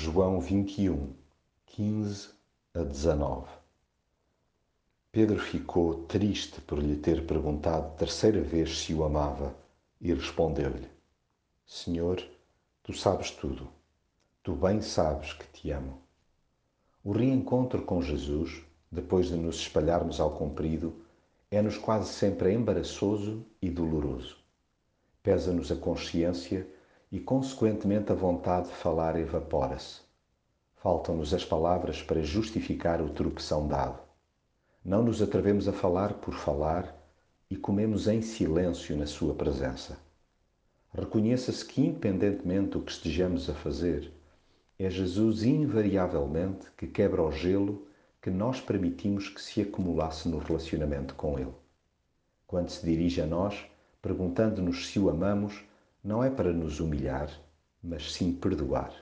João 21, 15 a 19 Pedro ficou triste por lhe ter perguntado terceira vez se o amava e respondeu-lhe: Senhor, tu sabes tudo. Tu bem sabes que te amo. O reencontro com Jesus, depois de nos espalharmos ao comprido, é-nos quase sempre embaraçoso e doloroso. Pesa-nos a consciência e, consequentemente, a vontade de falar evapora-se. Faltam-nos as palavras para justificar o tropeção dado. Não nos atrevemos a falar por falar e comemos em silêncio na Sua presença. Reconheça-se que, independentemente do que estejamos a fazer, é Jesus invariavelmente que quebra o gelo que nós permitimos que se acumulasse no relacionamento com Ele. Quando se dirige a nós, perguntando-nos se o amamos, não é para nos humilhar, mas sim perdoar.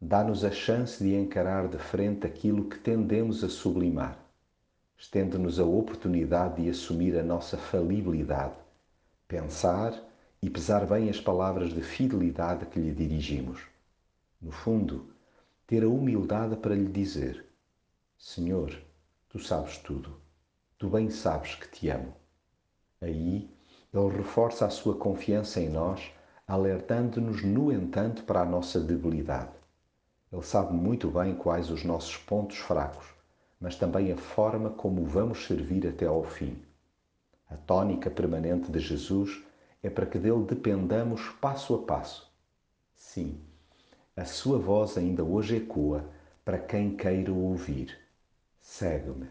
Dá-nos a chance de encarar de frente aquilo que tendemos a sublimar. Estende-nos a oportunidade de assumir a nossa falibilidade, pensar e pesar bem as palavras de fidelidade que lhe dirigimos. No fundo, ter a humildade para lhe dizer: Senhor, tu sabes tudo, tu bem sabes que te amo. Aí, ele reforça a sua confiança em nós, alertando-nos, no entanto, para a nossa debilidade. Ele sabe muito bem quais os nossos pontos fracos, mas também a forma como vamos servir até ao fim. A tônica permanente de Jesus é para que dele dependamos passo a passo. Sim, a sua voz ainda hoje ecoa para quem queira ouvir. Segue-me.